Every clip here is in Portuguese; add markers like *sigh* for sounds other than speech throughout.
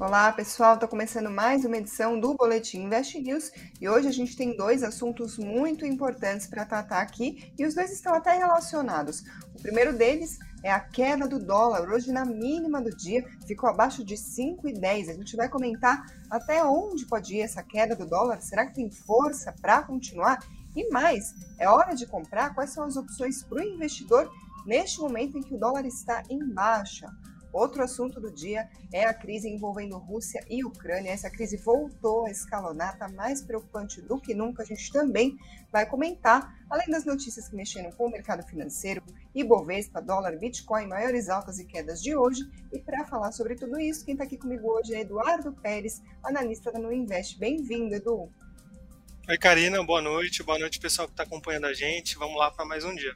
Olá pessoal, está começando mais uma edição do Boletim Invest News e hoje a gente tem dois assuntos muito importantes para tratar aqui e os dois estão até relacionados. O primeiro deles é a queda do dólar, hoje na mínima do dia ficou abaixo de 5,10. A gente vai comentar até onde pode ir essa queda do dólar, será que tem força para continuar? E mais, é hora de comprar? Quais são as opções para o investidor neste momento em que o dólar está em baixa? Outro assunto do dia é a crise envolvendo Rússia e Ucrânia. Essa crise voltou a escalonar, está mais preocupante do que nunca. A gente também vai comentar, além das notícias que mexeram com o mercado financeiro, Ibovespa, dólar, Bitcoin, maiores altas e quedas de hoje. E para falar sobre tudo isso, quem está aqui comigo hoje é Eduardo Pérez, analista da Nuinvest. Bem-vindo, Edu. Oi, Karina, boa noite. Boa noite, pessoal que está acompanhando a gente. Vamos lá para mais um dia.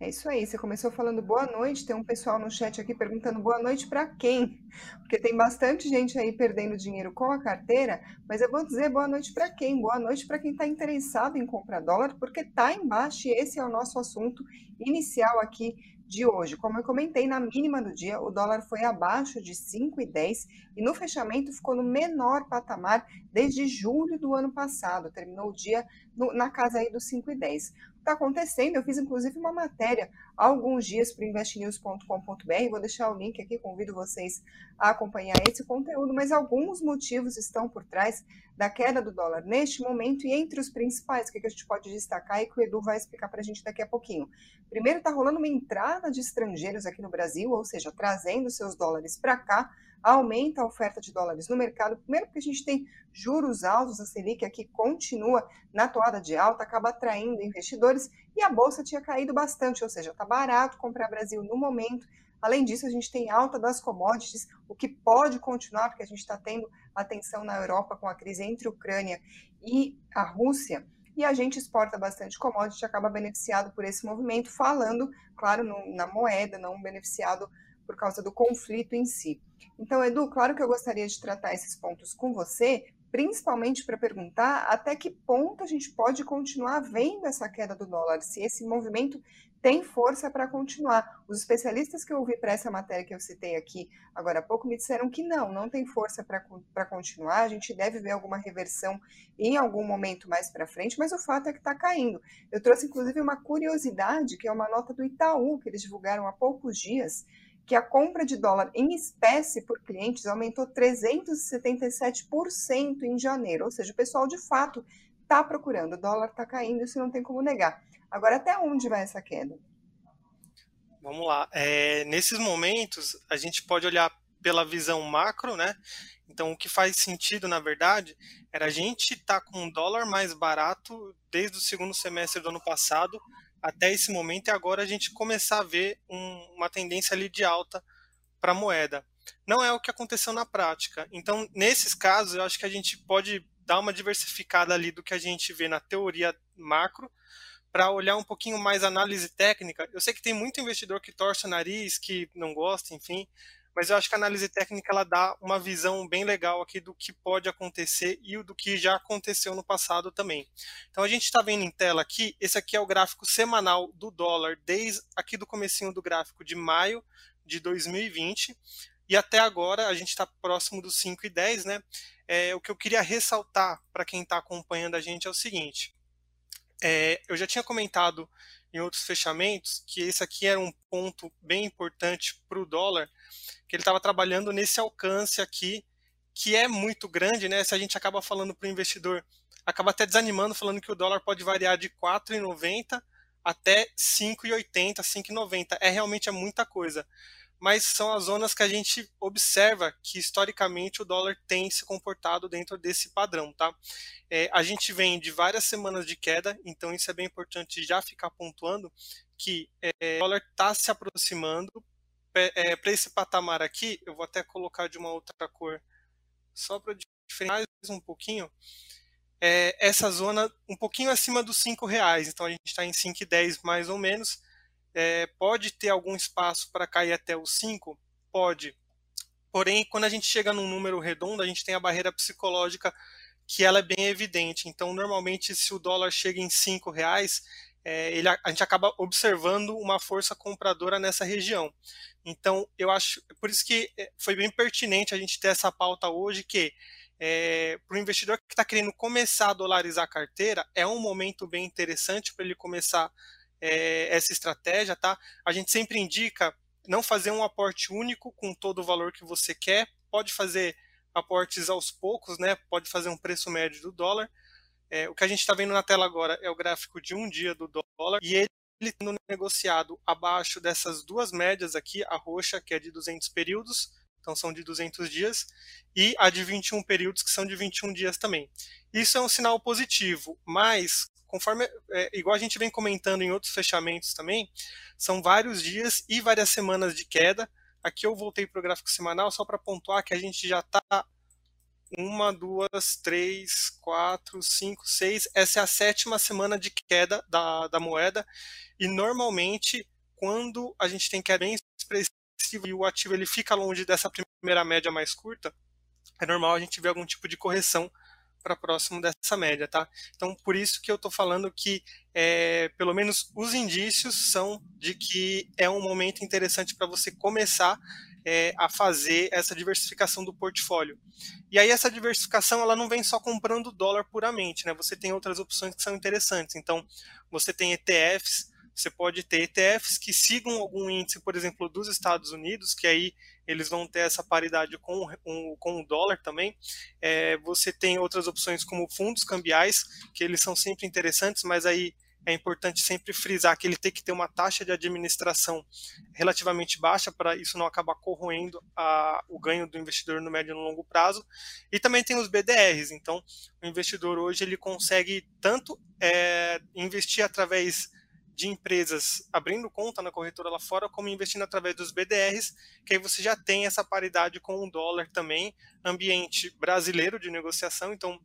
É isso aí. Você começou falando boa noite. Tem um pessoal no chat aqui perguntando boa noite para quem? Porque tem bastante gente aí perdendo dinheiro com a carteira. Mas eu vou dizer boa noite para quem? Boa noite para quem está interessado em comprar dólar, porque está embaixo e esse é o nosso assunto inicial aqui de hoje. Como eu comentei, na mínima do dia, o dólar foi abaixo de 5,10 e no fechamento ficou no menor patamar desde julho do ano passado. Terminou o dia no, na casa aí dos 5,10 está acontecendo. Eu fiz inclusive uma matéria há alguns dias para investnews.com.br. Vou deixar o link aqui, convido vocês a acompanhar esse conteúdo, mas alguns motivos estão por trás da queda do dólar neste momento e entre os principais, o que a gente pode destacar e que o Edu vai explicar para a gente daqui a pouquinho. Primeiro, está rolando uma entrada de estrangeiros aqui no Brasil, ou seja, trazendo seus dólares para cá aumenta a oferta de dólares no mercado. Primeiro, porque a gente tem juros altos, a Selic aqui continua na toada de alta, acaba atraindo investidores e a bolsa tinha caído bastante, ou seja, está barato comprar Brasil no momento. Além disso, a gente tem alta das commodities, o que pode continuar, porque a gente está tendo atenção na Europa com a crise entre a Ucrânia e a Rússia e a gente exporta bastante commodity, acaba beneficiado por esse movimento, falando, claro, no, na moeda, não beneficiado por causa do conflito em si. Então, Edu, claro que eu gostaria de tratar esses pontos com você, principalmente para perguntar até que ponto a gente pode continuar vendo essa queda do dólar, se esse movimento tem força para continuar. Os especialistas que eu ouvi para essa matéria que eu citei aqui agora há pouco me disseram que não, não tem força para continuar, a gente deve ver alguma reversão em algum momento mais para frente, mas o fato é que está caindo. Eu trouxe inclusive uma curiosidade, que é uma nota do Itaú, que eles divulgaram há poucos dias, que a compra de dólar em espécie por clientes aumentou 377% em janeiro, ou seja, o pessoal de fato está procurando, o dólar está caindo, isso não tem como negar. Agora, até onde vai essa queda? Vamos lá. É, nesses momentos, a gente pode olhar pela visão macro, né? Então, o que faz sentido, na verdade, era a gente estar tá com um dólar mais barato desde o segundo semestre do ano passado até esse momento e agora a gente começar a ver um, uma tendência ali de alta para a moeda. Não é o que aconteceu na prática. Então, nesses casos, eu acho que a gente pode dar uma diversificada ali do que a gente vê na teoria macro para olhar um pouquinho mais análise técnica. Eu sei que tem muito investidor que torce o nariz, que não gosta, enfim, mas eu acho que a análise técnica ela dá uma visão bem legal aqui do que pode acontecer e do que já aconteceu no passado também. Então a gente está vendo em tela aqui, esse aqui é o gráfico semanal do dólar desde aqui do comecinho do gráfico de maio de 2020 e até agora a gente está próximo dos 5,10, né? É, o que eu queria ressaltar para quem está acompanhando a gente é o seguinte: é, eu já tinha comentado em outros fechamentos que esse aqui era um ponto bem importante para o dólar, que ele estava trabalhando nesse alcance aqui, que é muito grande, né? Se a gente acaba falando para o investidor, acaba até desanimando, falando que o dólar pode variar de 4,90 até 5,80, 5,90. É realmente é muita coisa. Mas são as zonas que a gente observa que historicamente o dólar tem se comportado dentro desse padrão, tá? É, a gente vem de várias semanas de queda, então isso é bem importante já ficar pontuando que é, o dólar está se aproximando é, para esse patamar aqui, eu vou até colocar de uma outra cor, só para diferenciar mais um pouquinho, é, essa zona um pouquinho acima dos cinco reais. Então a gente está em 5,10 mais ou menos. É, pode ter algum espaço para cair até os 5? Pode. Porém, quando a gente chega num número redondo, a gente tem a barreira psicológica que ela é bem evidente. Então, normalmente, se o dólar chega em cinco reais, é, ele, a gente acaba observando uma força compradora nessa região. Então, eu acho, por isso que é, foi bem pertinente a gente ter essa pauta hoje, que é, para o investidor que está querendo começar a dolarizar a carteira, é um momento bem interessante para ele começar é, essa estratégia, tá? A gente sempre indica não fazer um aporte único com todo o valor que você quer, pode fazer aportes aos poucos, né? Pode fazer um preço médio do dólar. É, o que a gente está vendo na tela agora é o gráfico de um dia do dólar e ele sendo negociado abaixo dessas duas médias aqui, a roxa, que é de 200 períodos, então são de 200 dias, e a de 21 períodos, que são de 21 dias também. Isso é um sinal positivo, mas conforme é, igual a gente vem comentando em outros fechamentos também, são vários dias e várias semanas de queda. Aqui eu voltei para o gráfico semanal só para pontuar que a gente já está uma, duas, três, quatro, cinco, seis. Essa é a sétima semana de queda da, da moeda. E normalmente, quando a gente tem queda bem expressiva e o ativo ele fica longe dessa primeira média mais curta, é normal a gente ver algum tipo de correção para próximo dessa média, tá? Então, por isso que eu estou falando que, é, pelo menos, os indícios são de que é um momento interessante para você começar é, a fazer essa diversificação do portfólio. E aí essa diversificação ela não vem só comprando dólar puramente, né? Você tem outras opções que são interessantes. Então, você tem ETFs, você pode ter ETFs que sigam algum índice, por exemplo, dos Estados Unidos, que aí eles vão ter essa paridade com, com, com o dólar também. É, você tem outras opções como fundos cambiais, que eles são sempre interessantes, mas aí é importante sempre frisar que ele tem que ter uma taxa de administração relativamente baixa para isso não acabar corroendo a, o ganho do investidor no médio e no longo prazo. E também tem os BDRs. Então, o investidor hoje ele consegue tanto é, investir através de empresas abrindo conta na corretora lá fora, como investindo através dos BDRs, que aí você já tem essa paridade com o dólar também, ambiente brasileiro de negociação, então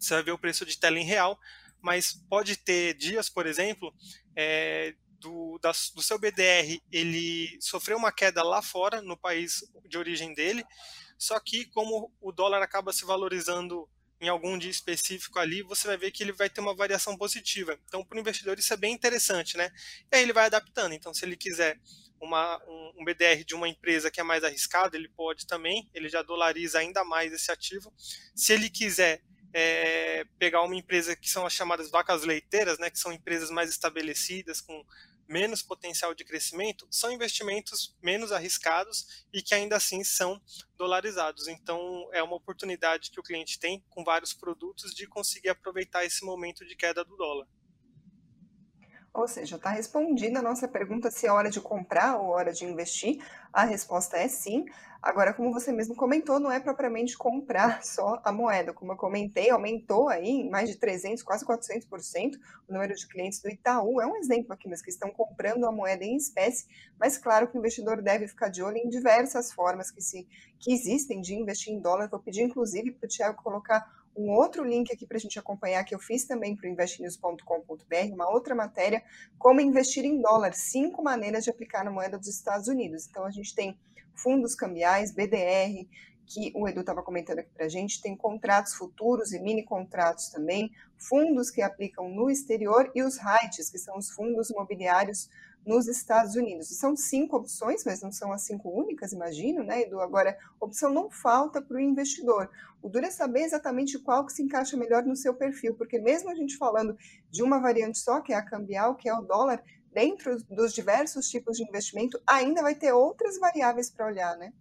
você vai ver o preço de tela em real, mas pode ter dias, por exemplo, é, do, da, do seu BDR ele sofreu uma queda lá fora, no país de origem dele, só que como o dólar acaba se valorizando em algum dia específico ali, você vai ver que ele vai ter uma variação positiva. Então, para o investidor, isso é bem interessante, né? E aí ele vai adaptando. Então, se ele quiser uma, um, BDR de uma empresa que é mais arriscado, ele pode também, ele já dolariza ainda mais esse ativo. Se ele quiser é, pegar uma empresa que são as chamadas vacas leiteiras, né, que são empresas mais estabelecidas, com menos potencial de crescimento, são investimentos menos arriscados e que ainda assim são dolarizados. Então, é uma oportunidade que o cliente tem com vários produtos de conseguir aproveitar esse momento de queda do dólar. Ou seja, está respondida a nossa pergunta se é hora de comprar ou hora de investir. A resposta é sim. Agora, como você mesmo comentou, não é propriamente comprar *laughs* só a moeda. Como eu comentei, aumentou aí mais de 300, quase 400% o número de clientes do Itaú. É um exemplo aqui, mas que estão comprando a moeda em espécie. Mas claro que o investidor deve ficar de olho em diversas formas que, se, que existem de investir em dólar. Vou pedir, inclusive, para o Tiago colocar um outro link aqui para a gente acompanhar, que eu fiz também para o investinews.com.br, uma outra matéria, como investir em dólar, cinco maneiras de aplicar na moeda dos Estados Unidos. Então, a gente tem fundos cambiais, BDR, que o Edu estava comentando aqui para a gente, tem contratos futuros e mini contratos também, fundos que aplicam no exterior e os REITs, que são os fundos imobiliários nos Estados Unidos. São cinco opções, mas não são as cinco únicas, imagino, né, Edu? Agora, opção não falta para o investidor. O duro é saber exatamente qual que se encaixa melhor no seu perfil, porque mesmo a gente falando de uma variante só, que é a cambial, que é o dólar, dentro dos diversos tipos de investimento, ainda vai ter outras variáveis para olhar, né?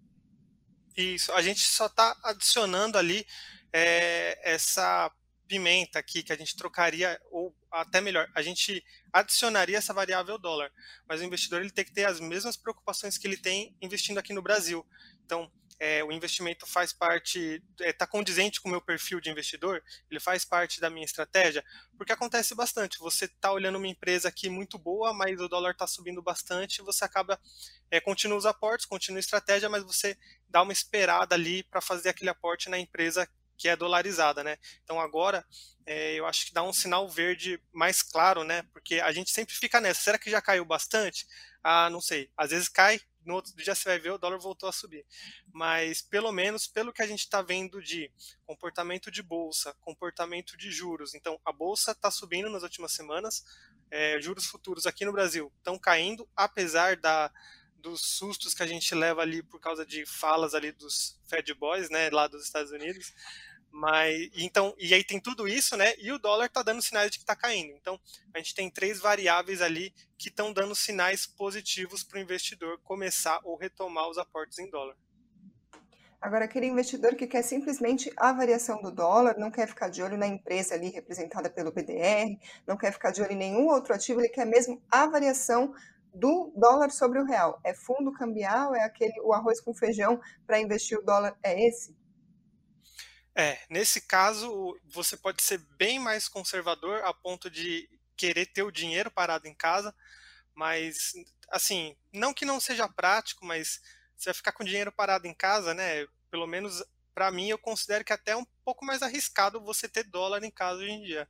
Isso, a gente só está adicionando ali é, essa pimenta aqui que a gente trocaria, ou até melhor, a gente adicionaria essa variável dólar, mas o investidor ele tem que ter as mesmas preocupações que ele tem investindo aqui no Brasil. Então, é, o investimento faz parte, está é, tá condizente com o meu perfil de investidor, ele faz parte da minha estratégia, porque acontece bastante. Você está olhando uma empresa aqui muito boa, mas o dólar está subindo bastante, você acaba, é, continua os aportes, continua a estratégia, mas você dá uma esperada ali para fazer aquele aporte na empresa que é dolarizada, né? Então agora é, eu acho que dá um sinal verde mais claro, né? Porque a gente sempre fica nessa. Será que já caiu bastante? Ah, não sei. Às vezes cai no outro dia você vai ver o dólar voltou a subir. Mas pelo menos pelo que a gente está vendo de comportamento de bolsa, comportamento de juros. Então a bolsa está subindo nas últimas semanas, é, juros futuros aqui no Brasil estão caindo, apesar da dos sustos que a gente leva ali por causa de falas ali dos Fed Boys, né, lá dos Estados Unidos. Mas então, e aí tem tudo isso, né? E o dólar está dando sinais de que está caindo. Então, a gente tem três variáveis ali que estão dando sinais positivos para o investidor começar ou retomar os aportes em dólar. Agora, aquele investidor que quer simplesmente a variação do dólar, não quer ficar de olho na empresa ali representada pelo BDR, não quer ficar de olho em nenhum outro ativo, ele quer mesmo a variação do dólar sobre o real. É fundo cambial, é aquele o arroz com feijão para investir o dólar, é esse? É, nesse caso, você pode ser bem mais conservador a ponto de querer ter o dinheiro parado em casa, mas, assim, não que não seja prático, mas você vai ficar com o dinheiro parado em casa, né? Pelo menos para mim, eu considero que é até um pouco mais arriscado você ter dólar em casa hoje em dia.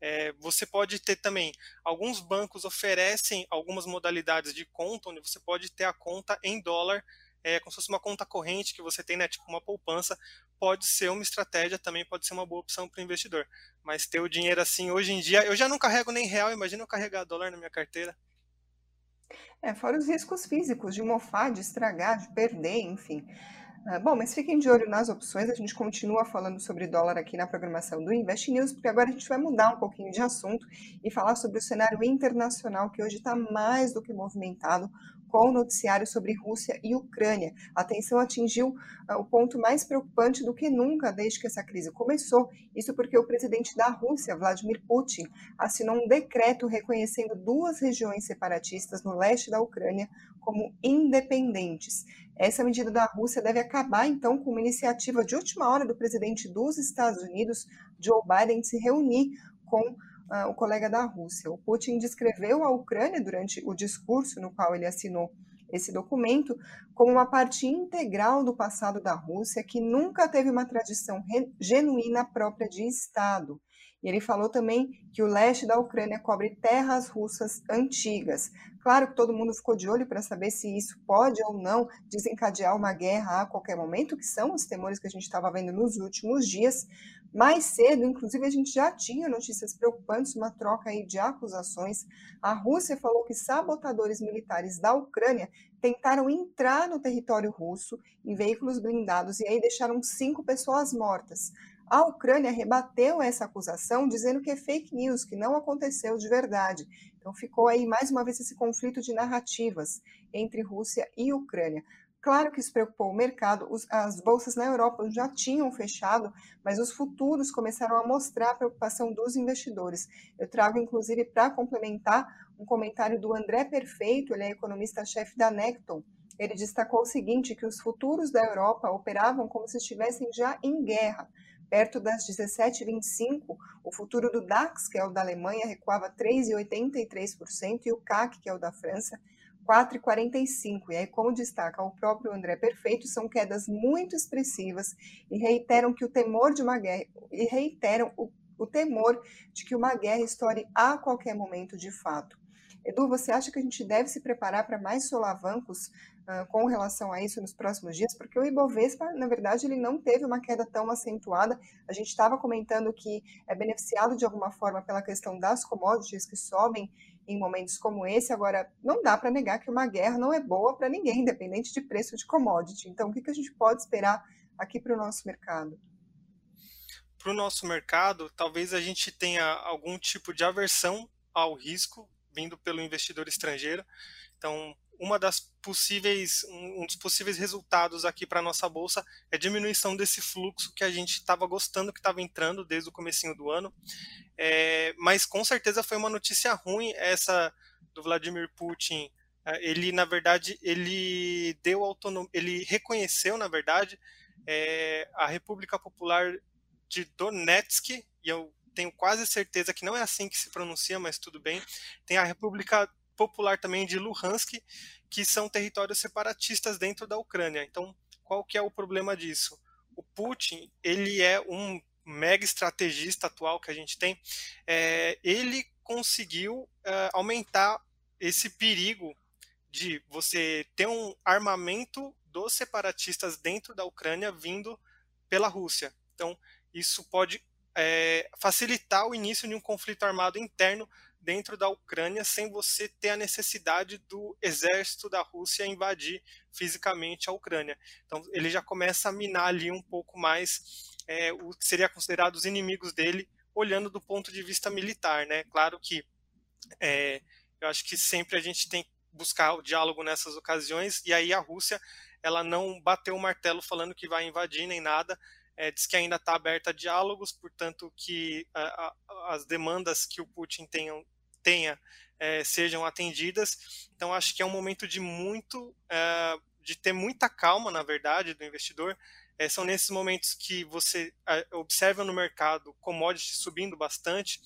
É, você pode ter também, alguns bancos oferecem algumas modalidades de conta, onde você pode ter a conta em dólar, é, como se fosse uma conta corrente que você tem, né, tipo uma poupança, pode ser uma estratégia, também pode ser uma boa opção para o investidor. Mas ter o dinheiro assim, hoje em dia, eu já não carrego nem real, imagina eu carregar dólar na minha carteira. É, fora os riscos físicos de mofar, de estragar, de perder, enfim. Ah, bom, mas fiquem de olho nas opções, a gente continua falando sobre dólar aqui na programação do Invest News, porque agora a gente vai mudar um pouquinho de assunto e falar sobre o cenário internacional que hoje está mais do que movimentado com o noticiário sobre Rússia e Ucrânia. A tensão atingiu uh, o ponto mais preocupante do que nunca desde que essa crise começou. Isso porque o presidente da Rússia, Vladimir Putin, assinou um decreto reconhecendo duas regiões separatistas no leste da Ucrânia como independentes. Essa medida da Rússia deve acabar, então, com uma iniciativa de última hora do presidente dos Estados Unidos, Joe Biden, de se reunir com uh, o colega da Rússia. O Putin descreveu a Ucrânia durante o discurso no qual ele assinou esse documento como uma parte integral do passado da Rússia que nunca teve uma tradição genuína própria de Estado. E ele falou também que o leste da Ucrânia cobre terras russas antigas. Claro que todo mundo ficou de olho para saber se isso pode ou não desencadear uma guerra a qualquer momento, que são os temores que a gente estava vendo nos últimos dias, mais cedo, inclusive, a gente já tinha notícias preocupantes, uma troca aí de acusações. A Rússia falou que sabotadores militares da Ucrânia tentaram entrar no território russo em veículos blindados e aí deixaram cinco pessoas mortas. A Ucrânia rebateu essa acusação, dizendo que é fake news, que não aconteceu de verdade. Então ficou aí mais uma vez esse conflito de narrativas entre Rússia e Ucrânia. Claro que isso preocupou o mercado, os, as bolsas na Europa já tinham fechado, mas os futuros começaram a mostrar a preocupação dos investidores. Eu trago, inclusive, para complementar, um comentário do André Perfeito, ele é economista-chefe da Necton. Ele destacou o seguinte, que os futuros da Europa operavam como se estivessem já em guerra. Perto das 17,25, o futuro do DAX, que é o da Alemanha, recuava 3,83%, e o CAC, que é o da França, 4,45. E aí, como destaca o próprio André Perfeito, são quedas muito expressivas e reiteram que o temor de uma guerra e reiteram o, o temor de que uma guerra estoure a qualquer momento de fato. Edu, você acha que a gente deve se preparar para mais solavancos uh, com relação a isso nos próximos dias? Porque o Ibovespa, na verdade, ele não teve uma queda tão acentuada. A gente estava comentando que é beneficiado de alguma forma pela questão das commodities que sobem em momentos como esse. Agora, não dá para negar que uma guerra não é boa para ninguém, *laughs* independente de preço de commodity. Então, o que, que a gente pode esperar aqui para o nosso mercado? Para o nosso mercado, talvez a gente tenha algum tipo de aversão ao risco vindo pelo investidor estrangeiro. Então, uma das possíveis, um dos possíveis resultados aqui para a nossa bolsa é diminuição desse fluxo que a gente estava gostando que estava entrando desde o comecinho do ano. É, mas com certeza foi uma notícia ruim essa do Vladimir Putin. É, ele, na verdade, ele deu autonomia, ele reconheceu, na verdade, é, a República Popular de Donetsk, e eu tenho quase certeza que não é assim que se pronuncia, mas tudo bem. Tem a República popular também de Luhansk, que são territórios separatistas dentro da Ucrânia. Então, qual que é o problema disso? O Putin, ele é um mega estrategista atual que a gente tem, é, ele conseguiu é, aumentar esse perigo de você ter um armamento dos separatistas dentro da Ucrânia vindo pela Rússia. Então, isso pode é, facilitar o início de um conflito armado interno dentro da Ucrânia sem você ter a necessidade do exército da Rússia invadir fisicamente a Ucrânia. Então ele já começa a minar ali um pouco mais é, o que seria considerado os inimigos dele, olhando do ponto de vista militar, né? Claro que é, eu acho que sempre a gente tem que buscar o diálogo nessas ocasiões e aí a Rússia ela não bateu o martelo falando que vai invadir nem nada, é, diz que ainda está aberta a diálogos, portanto que a, a, as demandas que o Putin tenha, é, sejam atendidas. Então acho que é um momento de muito, é, de ter muita calma, na verdade, do investidor. É, são nesses momentos que você observa no mercado commodities subindo bastante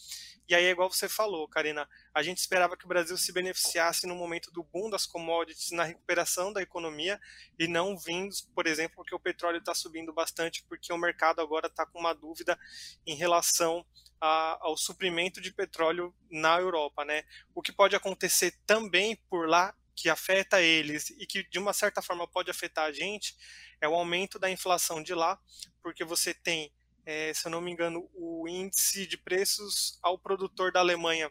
e aí é igual você falou, Karina, a gente esperava que o Brasil se beneficiasse no momento do boom das commodities, na recuperação da economia, e não vindo, por exemplo, porque o petróleo está subindo bastante, porque o mercado agora está com uma dúvida em relação a, ao suprimento de petróleo na Europa, né? O que pode acontecer também por lá, que afeta eles e que de uma certa forma pode afetar a gente, é o aumento da inflação de lá, porque você tem é, se eu não me engano, o índice de preços ao produtor da Alemanha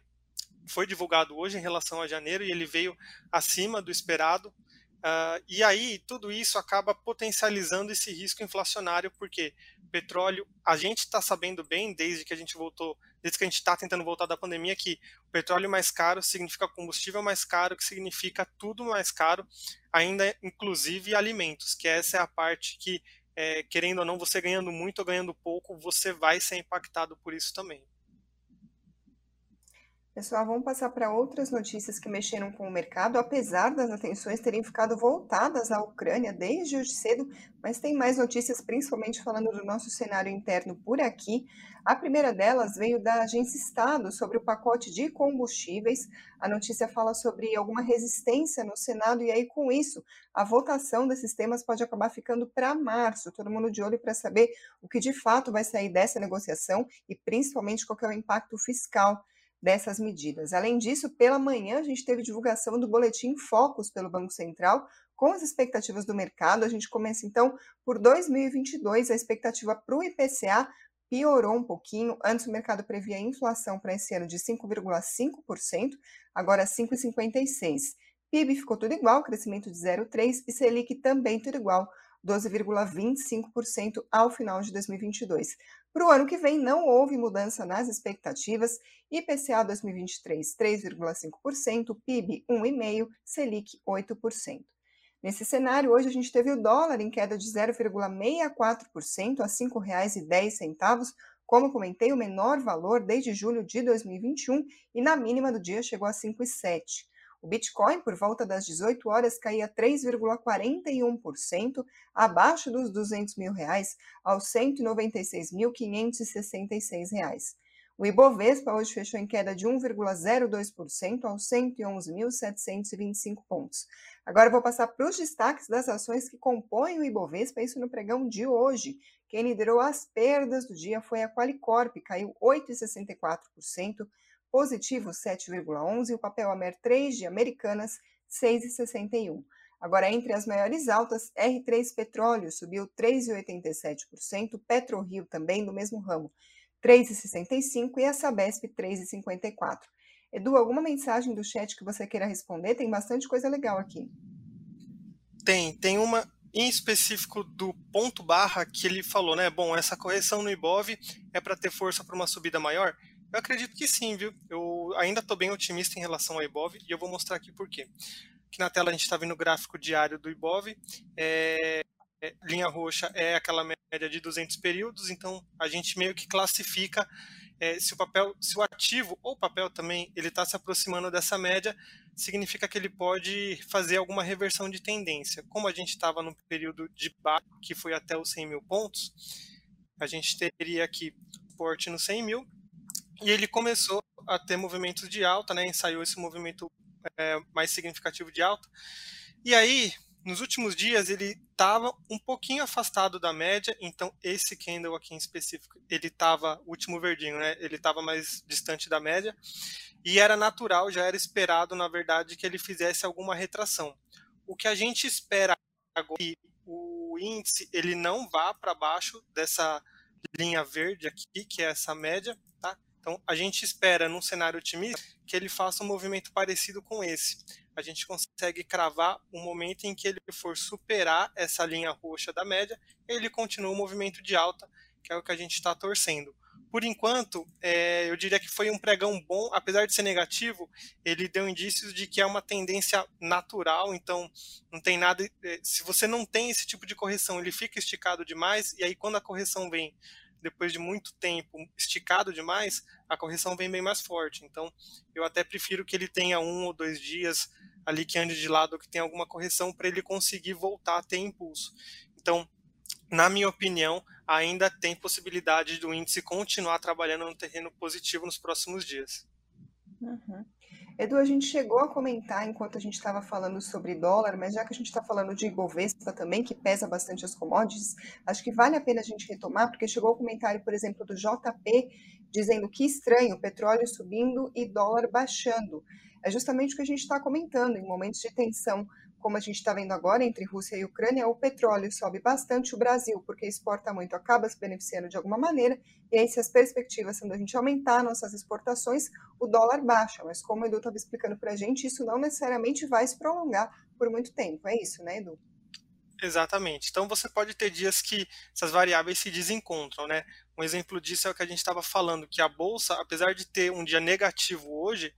foi divulgado hoje em relação a janeiro e ele veio acima do esperado. Uh, e aí tudo isso acaba potencializando esse risco inflacionário, porque petróleo, a gente está sabendo bem desde que a gente voltou, desde que a gente está tentando voltar da pandemia, que petróleo mais caro significa combustível mais caro, que significa tudo mais caro, ainda inclusive alimentos, que essa é a parte que é, querendo ou não, você ganhando muito ou ganhando pouco, você vai ser impactado por isso também. Pessoal, vamos passar para outras notícias que mexeram com o mercado, apesar das atenções terem ficado voltadas à Ucrânia desde hoje cedo, mas tem mais notícias, principalmente falando do nosso cenário interno por aqui. A primeira delas veio da Agência Estado sobre o pacote de combustíveis. A notícia fala sobre alguma resistência no Senado, e aí, com isso, a votação desses temas pode acabar ficando para março. Todo mundo de olho para saber o que de fato vai sair dessa negociação e principalmente qual é o impacto fiscal dessas medidas. Além disso, pela manhã a gente teve divulgação do boletim Focus pelo Banco Central, com as expectativas do mercado. A gente começa então por 2022, a expectativa para o IPCA piorou um pouquinho. Antes o mercado previa inflação para esse ano de 5,5%, agora 5,56%. PIB ficou tudo igual, crescimento de 0,3% e Selic também tudo igual, 12,25% ao final de 2022. Para o ano que vem, não houve mudança nas expectativas. IPCA 2023, 3,5%, PIB 1,5%, Selic 8%. Nesse cenário, hoje a gente teve o dólar em queda de 0,64% a R$ 5,10, como comentei, o menor valor desde julho de 2021 e na mínima do dia chegou a 5,7%. O Bitcoin, por volta das 18 horas, caía 3,41%, abaixo dos 200 mil reais, aos 196.566 reais. O Ibovespa hoje fechou em queda de 1,02% aos 111.725 pontos. Agora vou passar para os destaques das ações que compõem o Ibovespa, isso no pregão de hoje. Quem liderou as perdas do dia foi a Qualicorp, caiu 8,64%, positivo 7,11 e o papel Amer 3 de Americanas 6,61. Agora, entre as maiores altas, R3 Petróleo subiu 3,87%, PetroRio também do mesmo ramo 3,65% e a Sabesp 3,54%. Edu, alguma mensagem do chat que você queira responder? Tem bastante coisa legal aqui. Tem, tem uma em específico do ponto barra que ele falou, né? Bom, essa correção no Ibov é para ter força para uma subida maior. Eu acredito que sim, viu? Eu ainda estou bem otimista em relação ao Ibov e eu vou mostrar aqui por quê. Aqui na tela a gente está vendo o gráfico diário do Ibov. É, é, linha roxa é aquela média de 200 períodos, então a gente meio que classifica é, se o papel, se o ativo ou o papel também ele está se aproximando dessa média, significa que ele pode fazer alguma reversão de tendência. Como a gente estava no período de baixo, que foi até os 100 mil pontos, a gente teria aqui suporte no 100 mil e ele começou a ter movimentos de alta, né? Ensaiou esse movimento é, mais significativo de alta. E aí, nos últimos dias ele estava um pouquinho afastado da média, então esse candle aqui em específico, ele estava, último verdinho, né? Ele estava mais distante da média e era natural, já era esperado, na verdade, que ele fizesse alguma retração. O que a gente espera agora é que o índice ele não vá para baixo dessa linha verde aqui, que é essa média, tá? Então a gente espera num cenário otimista que ele faça um movimento parecido com esse a gente consegue cravar o momento em que ele for superar essa linha roxa da média, ele continua o movimento de alta, que é o que a gente está torcendo. Por enquanto, é, eu diria que foi um pregão bom, apesar de ser negativo, ele deu indícios de que é uma tendência natural, então não tem nada. É, se você não tem esse tipo de correção, ele fica esticado demais, e aí quando a correção vem depois de muito tempo esticado demais, a correção vem bem mais forte. Então, eu até prefiro que ele tenha um ou dois dias ali que ande de lado, que tem alguma correção para ele conseguir voltar a ter impulso. Então, na minha opinião, ainda tem possibilidade do índice continuar trabalhando no terreno positivo nos próximos dias. Uhum. Edu, a gente chegou a comentar enquanto a gente estava falando sobre dólar, mas já que a gente está falando de Ibovespa também, que pesa bastante as commodities, acho que vale a pena a gente retomar, porque chegou o comentário, por exemplo, do JP, dizendo que estranho, petróleo subindo e dólar baixando é justamente o que a gente está comentando. Em momentos de tensão, como a gente está vendo agora entre Rússia e Ucrânia, o petróleo sobe bastante, o Brasil, porque exporta muito, acaba se beneficiando de alguma maneira, e aí se as perspectivas são da gente aumentar nossas exportações, o dólar baixa, mas como o Edu estava explicando para a gente, isso não necessariamente vai se prolongar por muito tempo, é isso, né, Edu? Exatamente. Então você pode ter dias que essas variáveis se desencontram, né? Um exemplo disso é o que a gente estava falando, que a bolsa, apesar de ter um dia negativo hoje,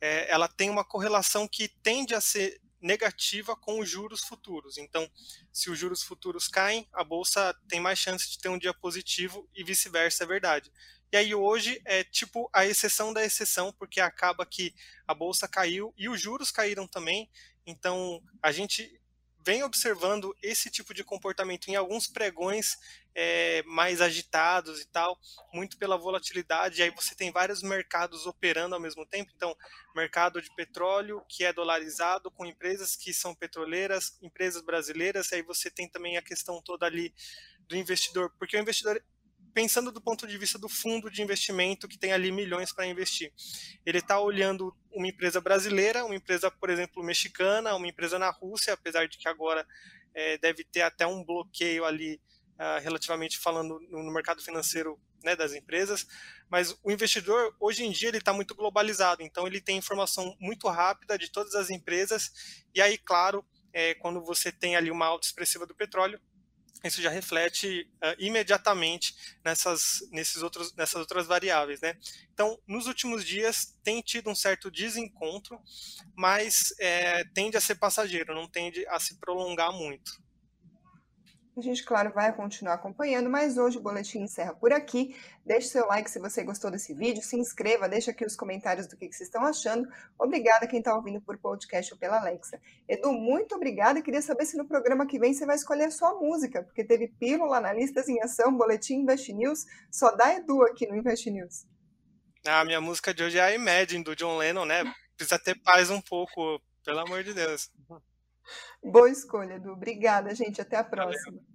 é, ela tem uma correlação que tende a ser negativa com os juros futuros. Então, se os juros futuros caem, a bolsa tem mais chance de ter um dia positivo e vice-versa, é verdade. E aí hoje é tipo a exceção da exceção, porque acaba que a bolsa caiu e os juros caíram também. Então, a gente vem observando esse tipo de comportamento em alguns pregões é, mais agitados e tal, muito pela volatilidade. Aí você tem vários mercados operando ao mesmo tempo. Então, mercado de petróleo que é dolarizado com empresas que são petroleiras, empresas brasileiras. Aí você tem também a questão toda ali do investidor, porque o investidor pensando do ponto de vista do fundo de investimento que tem ali milhões para investir. Ele está olhando uma empresa brasileira, uma empresa, por exemplo, mexicana, uma empresa na Rússia, apesar de que agora é, deve ter até um bloqueio ali, uh, relativamente falando, no mercado financeiro né, das empresas, mas o investidor, hoje em dia, ele está muito globalizado, então ele tem informação muito rápida de todas as empresas, e aí, claro, é, quando você tem ali uma alta expressiva do petróleo, isso já reflete uh, imediatamente nessas, nesses outros, nessas outras variáveis. Né? Então, nos últimos dias, tem tido um certo desencontro, mas é, tende a ser passageiro, não tende a se prolongar muito. A gente, claro, vai continuar acompanhando, mas hoje o boletim encerra por aqui. Deixe seu like se você gostou desse vídeo, se inscreva, deixa aqui os comentários do que, que vocês estão achando. Obrigada quem está ouvindo por podcast ou pela Alexa. Edu, muito obrigada. Queria saber se no programa que vem você vai escolher a sua música, porque teve Pílula, Analistas em Ação, Boletim Invest News. Só dá Edu aqui no Invest News. A minha música de hoje é a Imagine, do John Lennon, né? Precisa ter paz um pouco, pelo amor de Deus. *laughs* Boa escolha, Edu. Obrigada, gente. Até a próxima. Valeu.